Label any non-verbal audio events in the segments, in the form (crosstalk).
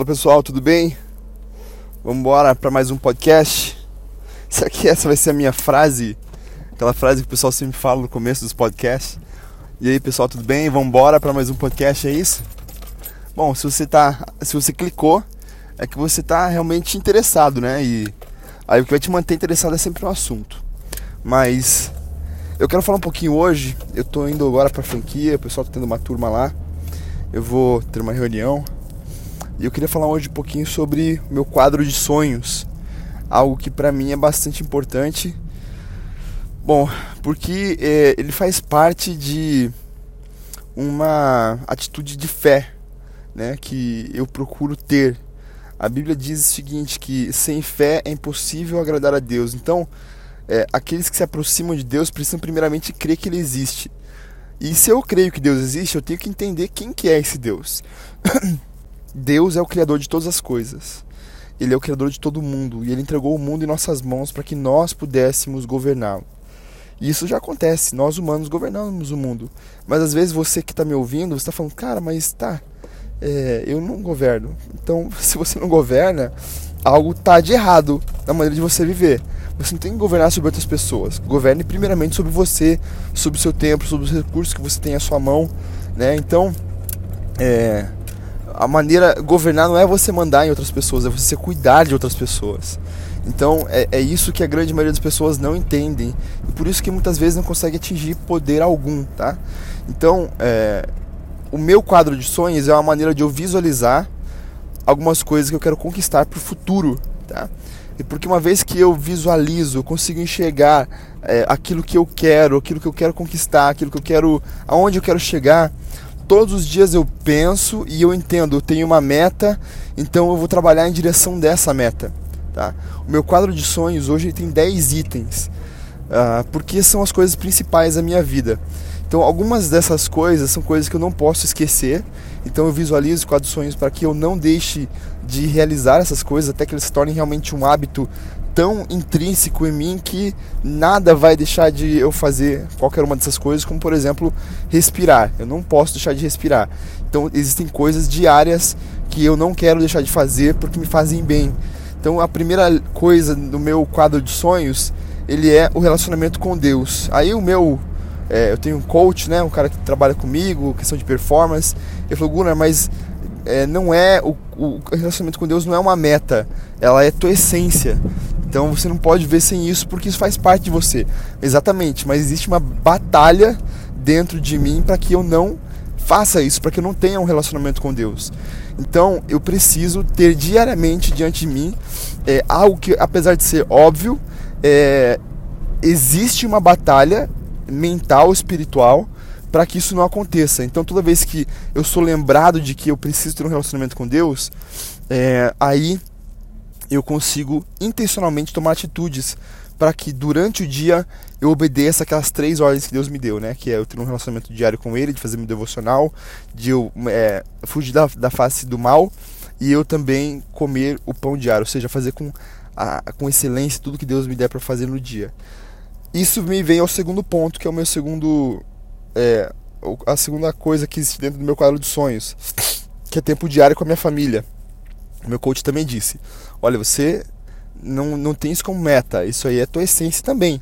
Fala pessoal, tudo bem? Vamos embora para mais um podcast. Será que essa vai ser a minha frase? Aquela frase que o pessoal sempre fala no começo dos podcasts. E aí pessoal, tudo bem? Vamos embora para mais um podcast, é isso? Bom, se você tá, se você clicou, é que você tá realmente interessado, né? E aí o que vai te manter interessado é sempre no assunto. Mas eu quero falar um pouquinho hoje. Eu tô indo agora para franquia, o pessoal tá tendo uma turma lá. Eu vou ter uma reunião e eu queria falar hoje um pouquinho sobre meu quadro de sonhos, algo que para mim é bastante importante. Bom, porque é, ele faz parte de uma atitude de fé, né, que eu procuro ter. A Bíblia diz o seguinte, que sem fé é impossível agradar a Deus. Então, é, aqueles que se aproximam de Deus precisam primeiramente crer que Ele existe. E se eu creio que Deus existe, eu tenho que entender quem que é esse Deus. (coughs) Deus é o criador de todas as coisas. Ele é o criador de todo mundo e ele entregou o mundo em nossas mãos para que nós pudéssemos governá-lo. E isso já acontece, nós humanos governamos o mundo. Mas às vezes você que está me ouvindo, você está falando, cara, mas tá, é, eu não governo. Então, (laughs) se você não governa, algo está de errado na maneira de você viver. Você não tem que governar sobre outras pessoas. Governe primeiramente sobre você, sobre o seu tempo, sobre os recursos que você tem à sua mão. Né? Então, é, a maneira governar não é você mandar em outras pessoas, é você cuidar de outras pessoas. Então é, é isso que a grande maioria das pessoas não entendem e por isso que muitas vezes não consegue atingir poder algum, tá? Então é, o meu quadro de sonhos é uma maneira de eu visualizar algumas coisas que eu quero conquistar para o futuro, tá? E porque uma vez que eu visualizo, eu consigo enxergar é, aquilo que eu quero, aquilo que eu quero conquistar, aquilo que eu quero, aonde eu quero chegar, todos os dias eu penso e eu entendo, eu tenho uma meta, então eu vou trabalhar em direção dessa meta. Tá? O meu quadro de sonhos hoje tem 10 itens, uh, porque são as coisas principais da minha vida. Então, algumas dessas coisas são coisas que eu não posso esquecer, então eu visualizo o quadro de sonhos para que eu não deixe de realizar essas coisas até que eles se tornem realmente um hábito tão intrínseco em mim que nada vai deixar de eu fazer qualquer uma dessas coisas, como por exemplo respirar. Eu não posso deixar de respirar. Então existem coisas diárias que eu não quero deixar de fazer porque me fazem bem. Então a primeira coisa no meu quadro de sonhos ele é o relacionamento com Deus. Aí o meu é, eu tenho um coach, né, um cara que trabalha comigo, questão de performance. Ele falou, Gunnar, mas é, não é o, o relacionamento com Deus não é uma meta, ela é tua essência. Então você não pode ver sem isso porque isso faz parte de você. Exatamente, mas existe uma batalha dentro de mim para que eu não faça isso, para que eu não tenha um relacionamento com Deus. Então eu preciso ter diariamente diante de mim é, algo que, apesar de ser óbvio, é, existe uma batalha mental, espiritual, para que isso não aconteça. Então toda vez que eu sou lembrado de que eu preciso ter um relacionamento com Deus, é, aí eu consigo intencionalmente tomar atitudes para que durante o dia eu obedeça aquelas três ordens que Deus me deu, né? Que é eu ter um relacionamento diário com Ele, de fazer meu devocional, de eu é, fugir da, da face do mal e eu também comer o pão diário, ou seja, fazer com, a, com excelência tudo que Deus me der para fazer no dia. Isso me vem ao segundo ponto, que é o meu segundo. É, a segunda coisa que existe dentro do meu quadro de sonhos, que é tempo diário com a minha família. Meu coach também disse: olha, você não, não tem isso como meta, isso aí é tua essência também.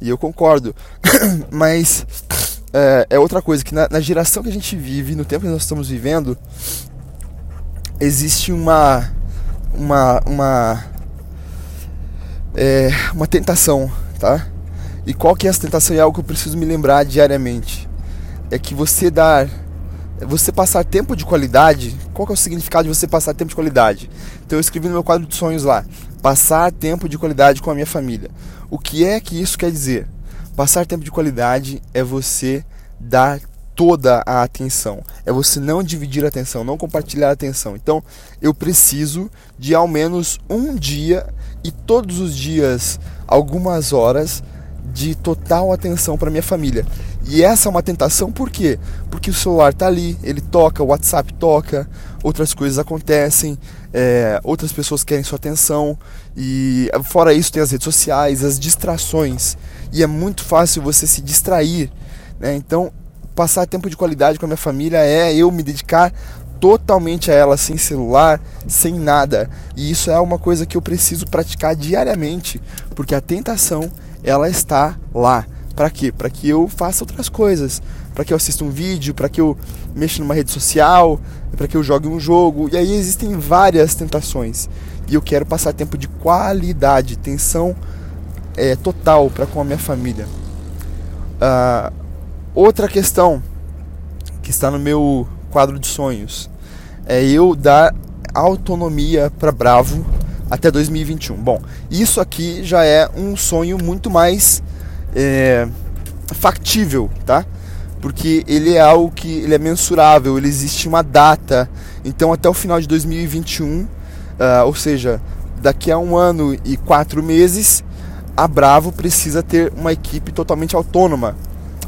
E eu concordo. (coughs) Mas é, é, outra coisa, que na, na, geração que a gente vive, no tempo que nós estamos vivendo, existe uma. uma. uma. É, uma tentação, tá? E qual que é essa tentação? É algo que eu preciso me lembrar diariamente. É que você dar você passar tempo de qualidade, qual que é o significado de você passar tempo de qualidade? Então eu escrevi no meu quadro de sonhos lá, passar tempo de qualidade com a minha família. O que é que isso quer dizer? Passar tempo de qualidade é você dar toda a atenção. É você não dividir a atenção, não compartilhar a atenção. Então, eu preciso de ao menos um dia e todos os dias algumas horas de total atenção para minha família. E essa é uma tentação por quê? Porque o celular tá ali, ele toca, o WhatsApp toca, outras coisas acontecem, é, outras pessoas querem sua atenção e fora isso tem as redes sociais, as distrações e é muito fácil você se distrair. Né? Então passar tempo de qualidade com a minha família é eu me dedicar totalmente a ela, sem celular, sem nada. E isso é uma coisa que eu preciso praticar diariamente, porque a tentação ela está lá. Para quê? Para que eu faça outras coisas, para que eu assista um vídeo, para que eu mexa numa rede social, para que eu jogue um jogo. E aí existem várias tentações. E eu quero passar tempo de qualidade, tensão é, total para com a minha família. Uh, outra questão que está no meu quadro de sonhos é eu dar autonomia para Bravo até 2021. Bom, isso aqui já é um sonho muito mais é, factível, tá? Porque ele é algo que ele é mensurável, ele existe uma data. Então até o final de 2021, uh, ah, ou seja, daqui a um ano e quatro meses, a Bravo precisa ter uma equipe totalmente autônoma.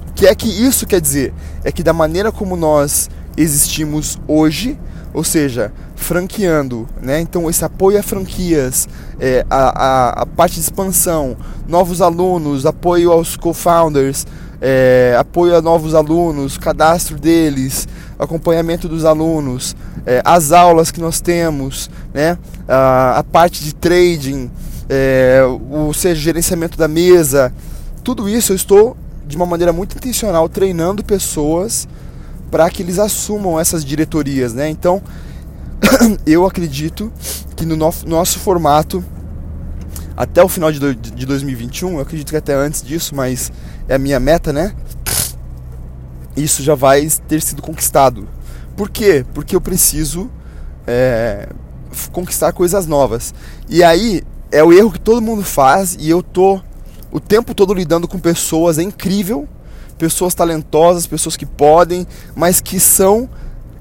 O que é que isso quer dizer? É que da maneira como nós existimos hoje, ou seja, franqueando, né? Então esse apoio a franquias, é, a, a, a, parte de expansão, novos alunos, apoio aos co-founders, é, apoio a novos alunos, cadastro deles, acompanhamento dos alunos, é, as aulas que nós temos, né? a, a parte de trading, é, o seja gerenciamento da mesa, tudo isso eu estou de uma maneira muito intencional treinando pessoas para que eles assumam essas diretorias, né? Então (coughs) eu acredito que no nosso, formato até o final de, de 2021, eu acredito que até antes disso, mas é a minha meta, né? Isso já vai ter sido conquistado. Por quê? Porque eu preciso é, conquistar coisas novas. E aí é o erro que todo mundo faz e eu tô o tempo todo lidando com pessoas, é incrível, pessoas talentosas, pessoas que podem, mas que são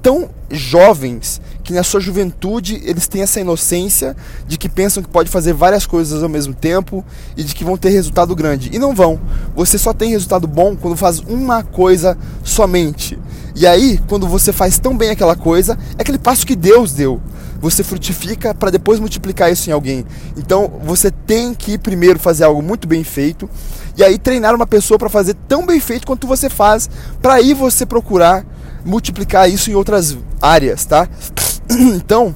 tão jovens que na sua juventude eles têm essa inocência de que pensam que pode fazer várias coisas ao mesmo tempo e de que vão ter resultado grande. E não vão. Você só tem resultado bom quando faz uma coisa somente. E aí, quando você faz tão bem aquela coisa, é aquele passo que Deus deu você frutifica para depois multiplicar isso em alguém. Então você tem que primeiro fazer algo muito bem feito e aí treinar uma pessoa para fazer tão bem feito quanto você faz, para aí você procurar multiplicar isso em outras áreas, tá? (clears throat) Então,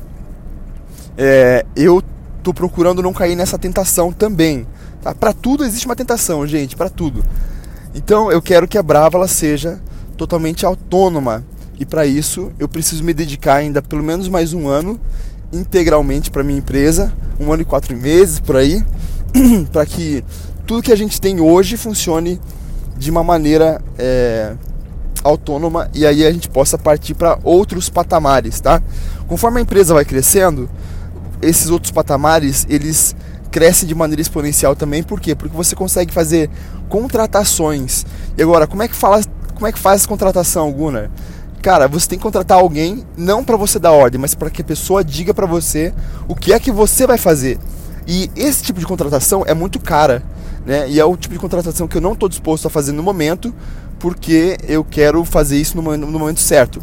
é, eu tô procurando não cair nessa tentação também. Tá? Para tudo existe uma tentação, gente, para tudo. Então eu quero que a Brava ela seja totalmente autônoma e para isso eu preciso me dedicar ainda pelo menos mais um ano integralmente para minha empresa, um ano e quatro meses por aí, (clears throat) para que tudo que a gente tem hoje funcione de uma maneira é, autônoma e aí a gente possa partir para outros patamares, tá? Conforme a empresa vai crescendo, esses outros patamares eles crescem de maneira exponencial também, por quê? Porque você consegue fazer contratações. E agora, como é que fala, como é que faz contratação, Gunnar? Cara, você tem que contratar alguém não para você dar ordem, mas para que a pessoa diga para você o que é que você vai fazer. E esse tipo de contratação é muito cara, né? E é o tipo de contratação que eu não estou disposto a fazer no momento, porque eu quero fazer isso no, momento certo.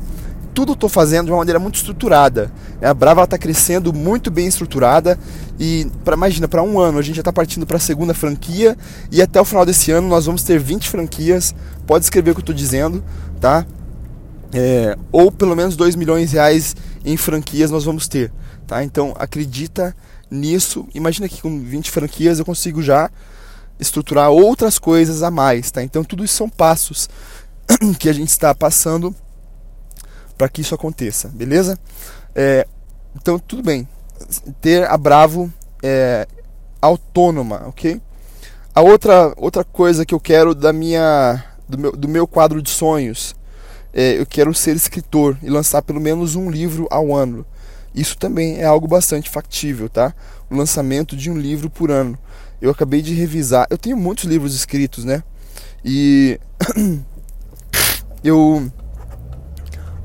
Tudo estou fazendo de uma maneira muito estruturada. Né? A Brava está crescendo muito bem estruturada e pra, imagina, para um ano a gente já está partindo para a segunda franquia e até o final desse ano nós vamos ter 20 franquias. Pode escrever o que eu estou dizendo, tá? é, ou pelo menos 2 milhões de reais em franquias nós vamos ter. Tá? Então acredita nisso. Imagina que com 20 franquias eu consigo já estruturar outras coisas a mais. Tá? Então tudo isso são passos (clears throat) que a gente está passando para que isso aconteça, beleza? É, então tudo bem. Ter a Bravo é, autônoma, ok? A outra, outra coisa que eu quero da minha, do, meu, do meu quadro de sonhos é, eu quero ser escritor e lançar pelo menos um livro ao ano. Isso também é algo bastante factível, tá? O lançamento de um livro por ano. Eu acabei de revisar. Eu tenho muitos livros escritos, né? E (coughs) eu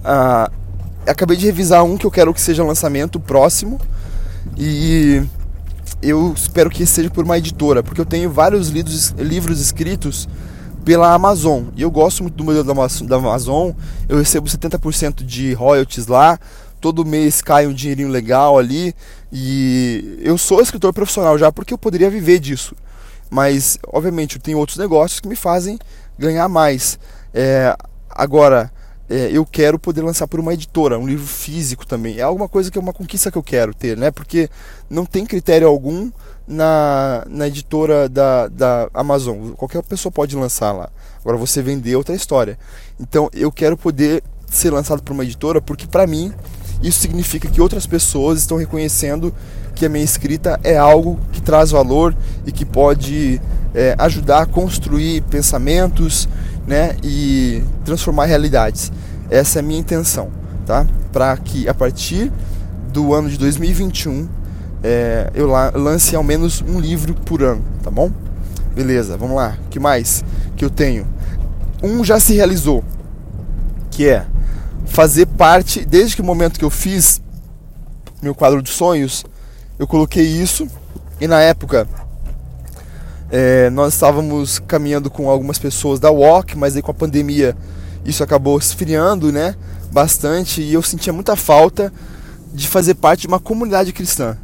ah, acabei de revisar um que eu quero que seja lançamento próximo e eu espero que seja por uma editora, porque eu tenho vários livros, livros escritos pela Amazon. E eu gosto muito do modelo da Amazon. Eu recebo 70% de royalties lá. Todo mês cai um dinheirinho legal ali. E eu sou escritor profissional já porque eu poderia viver disso. Mas, obviamente, eu tenho outros negócios que me fazem ganhar mais. É, agora, é, eu quero poder lançar por uma editora, um livro físico também. É alguma coisa que é uma conquista que eu quero ter, né? Porque não tem critério algum na, na editora da, da Amazon. Qualquer pessoa pode lançar lá. Agora você vender é outra história. Então eu quero poder ser lançado por uma editora porque para mim isso significa que outras pessoas estão reconhecendo que a minha escrita é algo que traz valor e que pode é, ajudar a construir pensamentos né, e transformar realidades. Essa é a minha intenção, tá? Para que a partir do ano de 2021 é, eu lance ao menos um livro por ano, tá bom? Beleza, vamos lá. Que mais que eu tenho? Um já se realizou, que é fazer parte, desde que o momento que eu fiz meu quadro de sonhos, eu coloquei isso e na época é, nós estávamos caminhando com algumas pessoas da Walk, mas aí com a pandemia isso acabou esfriando, né? Bastante e eu sentia muita falta de fazer parte de uma comunidade cristã.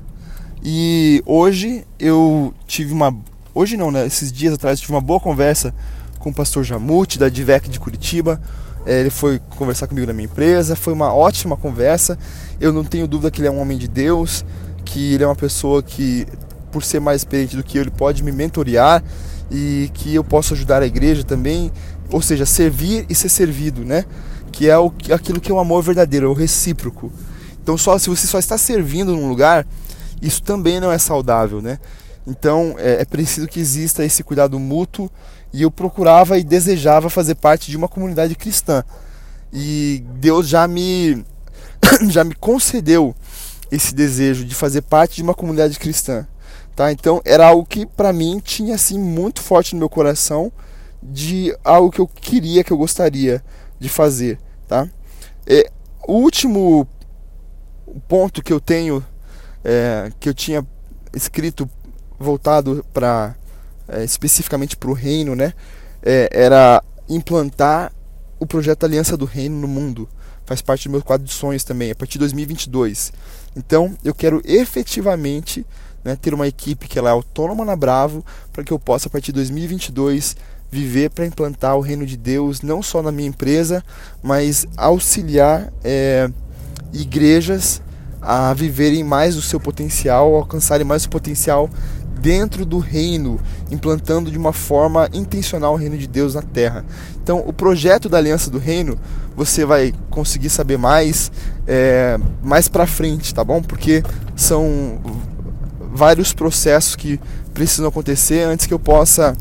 E hoje eu tive uma. Hoje não, né? Esses dias atrás tive uma boa conversa com o pastor Jamute, da Divec de Curitiba. É, ele foi conversar comigo na minha empresa. Foi uma ótima conversa. Eu não tenho dúvida que ele é um homem de Deus que ele é uma pessoa que, por ser mais experiente do que eu, ele pode me mentorear e que eu posso ajudar a igreja também, ou seja, servir e ser servido, né? Que é o, aquilo que é o amor verdadeiro, é o recíproco. Então, só se você só está servindo num lugar, isso também não é saudável, né? Então, é, é preciso que exista esse cuidado mútuo e eu procurava e desejava fazer parte de uma comunidade cristã. E Deus já me (coughs) já me concedeu esse desejo de fazer parte de uma comunidade cristã, tá? Então era algo que para mim tinha assim muito forte no meu coração de algo que eu queria, que eu gostaria de fazer, tá? E, o último ponto que eu tenho, é, que eu tinha escrito voltado para é, especificamente para o reino, né? É, era implantar o projeto Aliança do Reino no mundo. Faz parte do meu quadro de sonhos também, a partir de 2022. Então, eu quero efetivamente né, ter uma equipe que ela é autônoma na Bravo, para que eu possa, a partir de 2022, viver para implantar o reino de Deus, não só na minha empresa, mas auxiliar é, igrejas a viverem mais o seu potencial, alcançarem mais o potencial dentro do reino, implantando de uma forma intencional o reino de Deus na terra. Então, o projeto da Aliança do Reino, você vai conseguir saber mais é, mais para frente, tá bom? Porque são vários processos que precisam acontecer antes que eu possa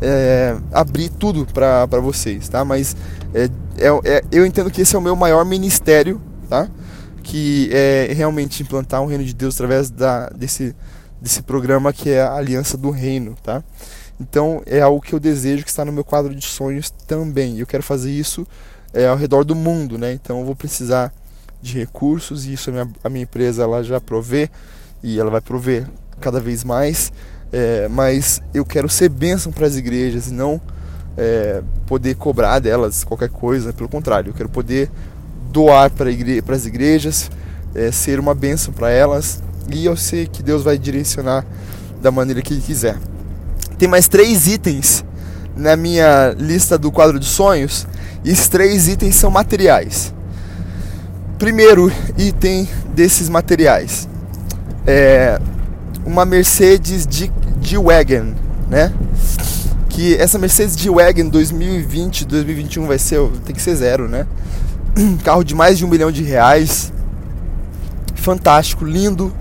é, abrir tudo para vocês, tá? Mas é, é, é, eu entendo que esse é o meu maior ministério, tá? Que é realmente implantar o reino de Deus através da, desse desse programa que é a Aliança do Reino, tá? Então é algo que eu desejo que está no meu quadro de sonhos também. Eu quero fazer isso é, ao redor do mundo, né? Então eu vou precisar de recursos e isso a minha, a minha empresa ela já provê e ela vai prover cada vez mais. É, mas eu quero ser bênção para as igrejas e não é, poder cobrar delas qualquer coisa. Pelo contrário, eu quero poder doar para igre as igrejas, é, ser uma bênção para elas e eu sei que Deus vai direcionar da maneira que Ele quiser. Tem mais três itens na minha lista do quadro de sonhos, e esses três itens são materiais. Primeiro item desses materiais é uma Mercedes G-Wagon, né? Que essa Mercedes G-Wagon 2020, 2021 vai ser, tem que ser zero, né? (clears throat) Carro de mais de um milhão de reais, fantástico, lindo,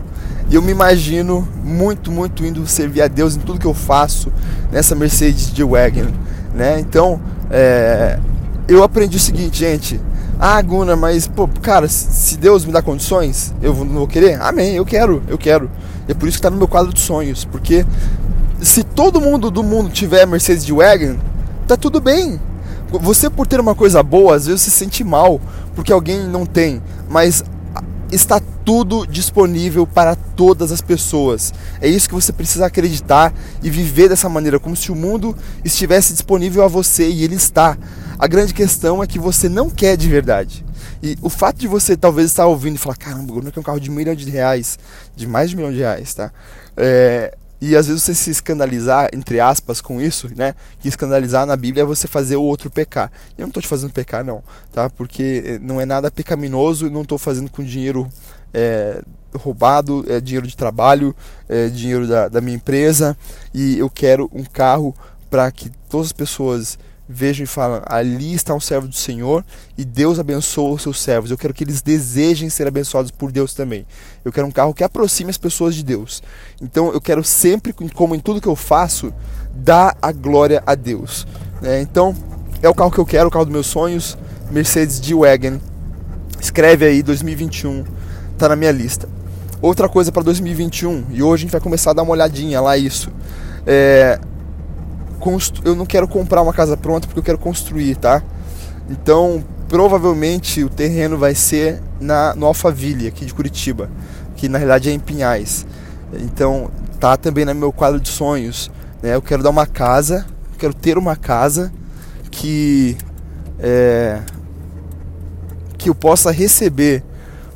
e eu me imagino muito, muito indo servir a Deus em tudo que eu faço nessa Mercedes G-Wagon, né? Então, é, eu aprendi o seguinte, gente. Ah, Guna, mas, pô, cara, se Deus me dá condições, eu não vou querer? Amém, eu quero, eu quero. É por isso que tá no meu quadro de sonhos, porque se todo mundo do mundo tiver Mercedes G-Wagon, tá tudo bem. Você por ter uma coisa boa, às vezes se sente mal porque alguém não tem, mas está tudo disponível para todas as pessoas. É isso que você precisa acreditar e viver dessa maneira, como se o mundo estivesse disponível a você e ele está. A grande questão é que você não quer de verdade. E o fato de você talvez estar ouvindo e falar, caramba, eu não quero um carro de um milhão de reais, de mais de um milhão de reais, tá? É, E às vezes você se escandalizar, entre aspas, com isso, né? Que escandalizar na Bíblia é você fazer o outro pecar. Eu não estou te fazendo pecar, não, tá? Porque eh, não é nada pecaminoso não estou fazendo com dinheiro é, roubado, é dinheiro de trabalho, é dinheiro da, da minha empresa. E eu quero um carro para que todas as pessoas vejam e falam: ali está um servo do Senhor e Deus abençoa os seus servos. Eu quero que eles desejem ser abençoados por Deus também. Eu quero um carro que aproxime as pessoas de Deus. Então eu quero sempre, como em tudo que eu faço, dar a glória a Deus. É, então é o carro que eu quero, o carro dos meus sonhos, Mercedes G-Wagon. Escreve aí 2021, tá na minha lista. Outra coisa para 2021 e hoje a gente vai começar a dar uma olhadinha lá isso. É, eu não quero comprar uma casa pronta porque eu quero construir, tá? Então, provavelmente o terreno vai ser na no Alphaville, aqui de Curitiba, que na realidade é em Pinhais. Então, tá também no meu quadro de sonhos, né? Eu quero dar uma casa, quero ter uma casa que é, que eu possa receber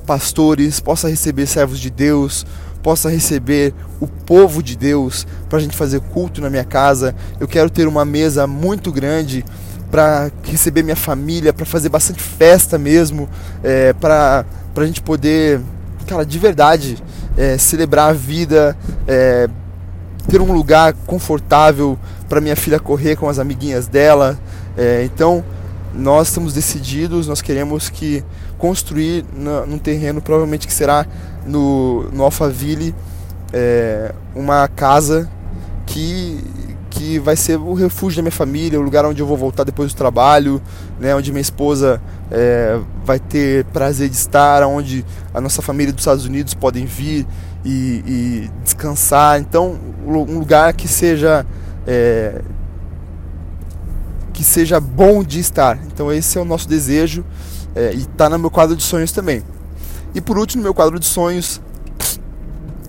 pastores, possa receber servos de Deus, possa receber o povo de Deus para a gente fazer culto na minha casa. Eu quero ter uma mesa muito grande para receber minha família, para fazer bastante festa mesmo, é, para a gente poder, cara, de verdade, é, celebrar a vida, é, ter um lugar confortável para minha filha correr com as amiguinhas dela. É, então, nós estamos decididos, nós queremos que construir na, num terreno provavelmente que será no, no Alphaville é, uma casa que, que vai ser o refúgio da minha família, o lugar onde eu vou voltar depois do trabalho, né, onde minha esposa é, vai ter prazer de estar, onde a nossa família dos Estados Unidos podem vir e, e descansar. Então, um lugar que seja é, que seja bom de estar. Então, esse é o nosso desejo é, e está no meu quadro de sonhos também. E por último, no meu quadro de sonhos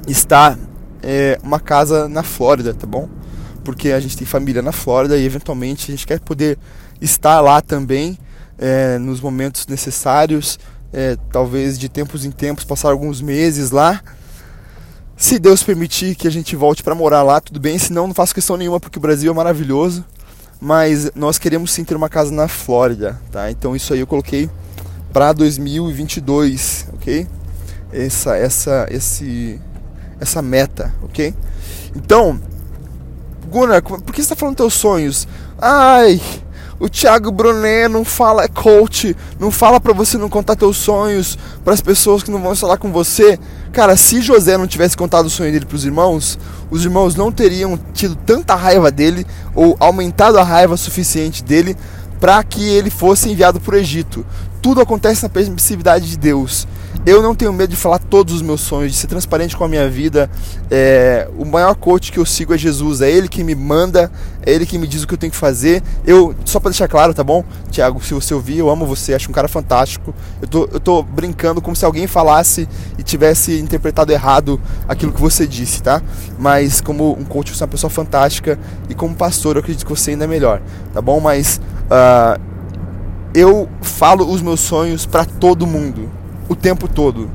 está é, uma casa na Flórida, tá bom? Porque a gente tem família na Flórida e eventualmente a gente quer poder estar lá também é, nos momentos necessários, é, talvez de tempos em tempos, passar alguns meses lá. Se Deus permitir que a gente volte para morar lá, tudo bem, senão não faço questão nenhuma porque o Brasil é maravilhoso. Mas nós queremos sim ter uma casa na Flórida, tá? Então isso aí eu coloquei para 2022, ok? Essa, essa, esse, essa meta, ok? Então, Gunnar, por que você está falando teus sonhos? Ai, o Thiago Brunet não fala, é coach, não fala para você não contar teus sonhos para as pessoas que não vão falar com você. Cara, se José não tivesse contado o sonho dele para os irmãos, os irmãos não teriam tido tanta raiva dele ou aumentado a raiva suficiente dele para que ele fosse enviado para o Egito tudo acontece na permissividade de Deus. Eu não tenho medo de falar todos os meus sonhos, de ser transparente com a minha vida. É, o maior coach que eu sigo é Jesus. É Ele que me manda, é Ele que me diz o que eu tenho que fazer. Eu, só para deixar claro, tá bom? Tiago, se você ouvir, eu amo você, acho um cara fantástico. Eu tô, eu tô brincando como se alguém falasse e tivesse interpretado errado aquilo que você disse, tá? Mas como um coach, você é uma pessoa fantástica. E como pastor, eu acredito que você ainda é melhor, tá bom? Mas. Uh, eu falo os meus sonhos para todo mundo, o tempo todo,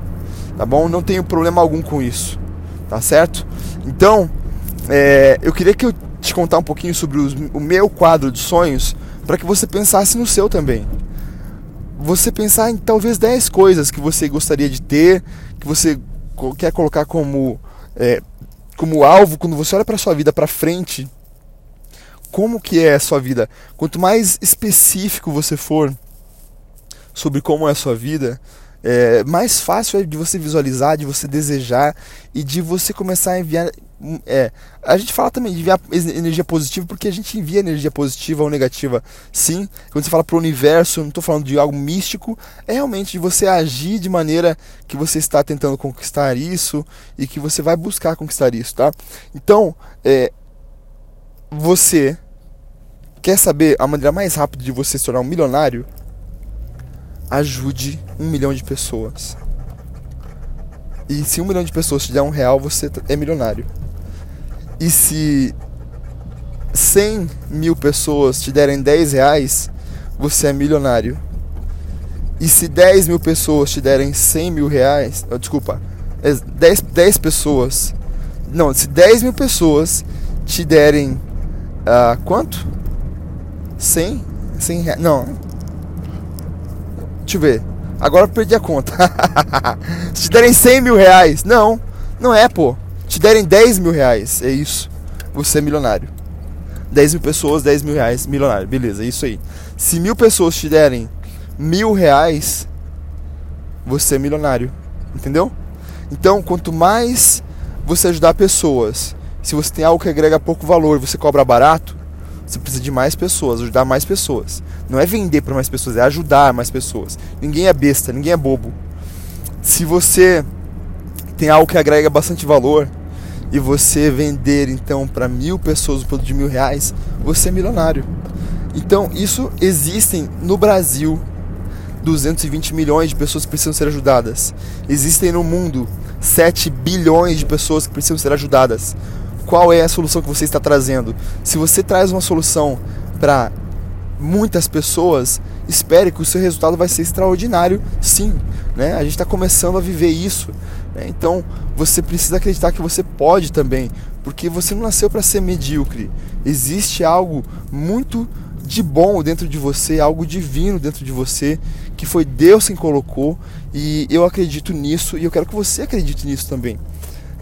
tá bom? Não tenho problema algum com isso, tá certo? Então, é, eu queria que eu te contar um pouquinho sobre os, o meu quadro de sonhos para que você pensasse no seu também. Você pensar em talvez 10 coisas que você gostaria de ter, que você quer colocar como, é, como alvo quando você olha para sua vida para frente como que é a sua vida. Quanto mais específico você for sobre como é a sua vida, é, mais fácil é de você visualizar, de você desejar e de você começar a enviar. É, a gente fala também de enviar energia positiva porque a gente envia energia positiva ou negativa, sim. Quando você fala para o universo, não estou falando de algo místico, é realmente de você agir de maneira que você está tentando conquistar isso e que você vai buscar conquistar isso, tá? Então, é, você quer saber a maneira mais rápida de você se tornar um milionário? Ajude um milhão de pessoas. E se um milhão de pessoas te der um real, você é milionário. E se 100 mil pessoas te derem 10 reais, você é milionário. E se 10 mil pessoas te derem 100 mil reais, oh, desculpa, 10, 10 pessoas Não, se 10 mil pessoas te derem. Uh, quanto? 100? 100 reais. Não. Deixa eu ver. Agora eu perdi a conta. (laughs) se te derem 100 mil reais. Não, não é, pô. Te derem 10 mil reais. É isso. Você é milionário. 10 mil pessoas, 10 mil reais, milionário. Beleza, é isso aí. Se mil pessoas te derem mil reais, você é milionário. Entendeu? Então, quanto mais você ajudar pessoas, se você tem algo que agrega pouco valor e você cobra barato, você precisa de mais pessoas, ajudar mais pessoas. Não é vender para mais pessoas, é ajudar mais pessoas. Ninguém é besta, ninguém é bobo. Se você tem algo que agrega bastante valor e você vender então para mil pessoas o produto de mil reais, você é milionário. Então isso existem no Brasil 220 milhões de pessoas que precisam ser ajudadas. Existem no mundo 7 bilhões de pessoas que precisam ser ajudadas. Qual é a solução que você está trazendo? Se você traz uma solução para muitas pessoas, espere que o seu resultado vai ser extraordinário, sim. Né? A gente está começando a viver isso. Né? Então você precisa acreditar que você pode também, porque você não nasceu para ser medíocre. Existe algo muito de bom dentro de você, algo divino dentro de você, que foi Deus quem colocou, e eu acredito nisso e eu quero que você acredite nisso também.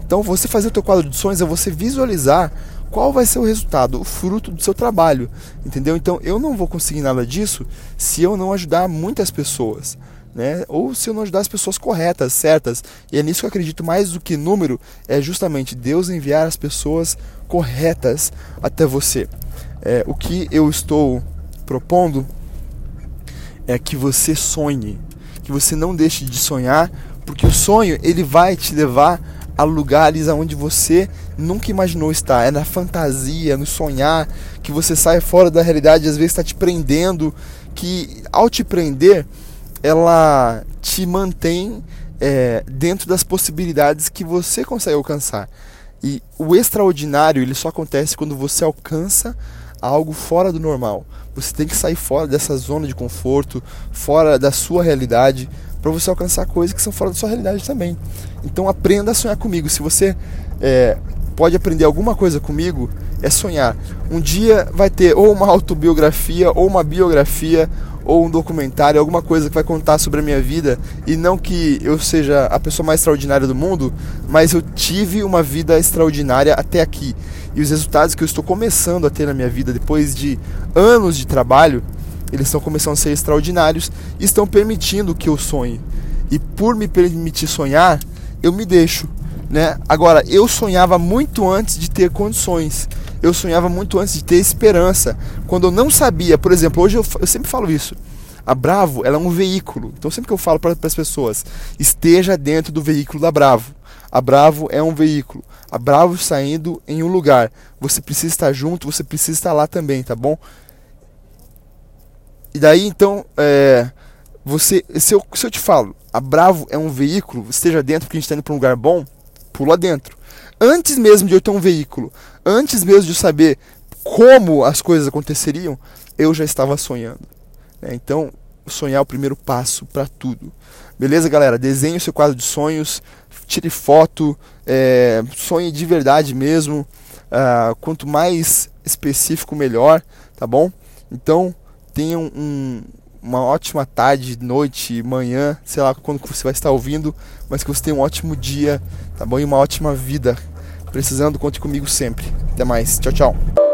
Então, você fazer o teu quadro de sonhos é você visualizar qual vai ser o resultado, o fruto do seu trabalho, entendeu? Então, eu não vou conseguir nada disso se eu não ajudar muitas pessoas. Né? Ou se eu não ajudar as pessoas corretas, certas. E é nisso que eu acredito mais do que número, é justamente Deus enviar as pessoas corretas até você. É, o que eu estou propondo é que você sonhe, que você não deixe de sonhar, porque o sonho ele vai te levar a lugares aonde você nunca imaginou estar. É na fantasia, no sonhar, que você sai fora da realidade, às vezes está te prendendo, que ao te prender, ela te mantém é, dentro das possibilidades que você consegue alcançar. E o extraordinário ele só acontece quando você alcança algo fora do normal. Você tem que sair fora dessa zona de conforto, fora da sua realidade, para você alcançar coisas que são fora da sua realidade também. Então aprenda a sonhar comigo. Se você é, pode aprender alguma coisa comigo, é sonhar. Um dia vai ter ou uma autobiografia, ou uma biografia, ou um documentário, alguma coisa que vai contar sobre a minha vida e não que eu seja a pessoa mais extraordinária do mundo, mas eu tive uma vida extraordinária até aqui. E os resultados que eu estou começando a ter na minha vida depois de anos de trabalho, eles estão começando a ser extraordinários e estão permitindo que eu sonhe. E por me permitir sonhar, eu me deixo, né? Agora, eu sonhava muito antes de ter condições eu sonhava muito antes de ter esperança. Quando eu não sabia, por exemplo, hoje eu, eu sempre falo isso. A Bravo, ela é um veículo. Então sempre que eu falo para as pessoas, esteja dentro do veículo da Bravo. A Bravo é um veículo. A Bravo saindo em um lugar. Você precisa estar junto, você precisa estar lá também, tá bom? E daí então, é, você, se eu, se eu te falo, a Bravo é um veículo, esteja dentro porque a gente está indo para um lugar bom, pula dentro. Antes mesmo de eu ter um veículo, antes mesmo de saber como as coisas aconteceriam, eu já estava sonhando. Né? Então, sonhar é o primeiro passo para tudo. Beleza, galera? Desenhe o seu quadro de sonhos, tire foto, é, sonhe de verdade mesmo. Uh, quanto mais específico, melhor, tá bom? Então, tenham um, uma ótima tarde, noite, manhã, sei lá quando você vai estar ouvindo, mas que você tenha um ótimo dia, tá bom? E uma ótima vida. Precisando, conte comigo sempre. Até mais. Tchau, tchau.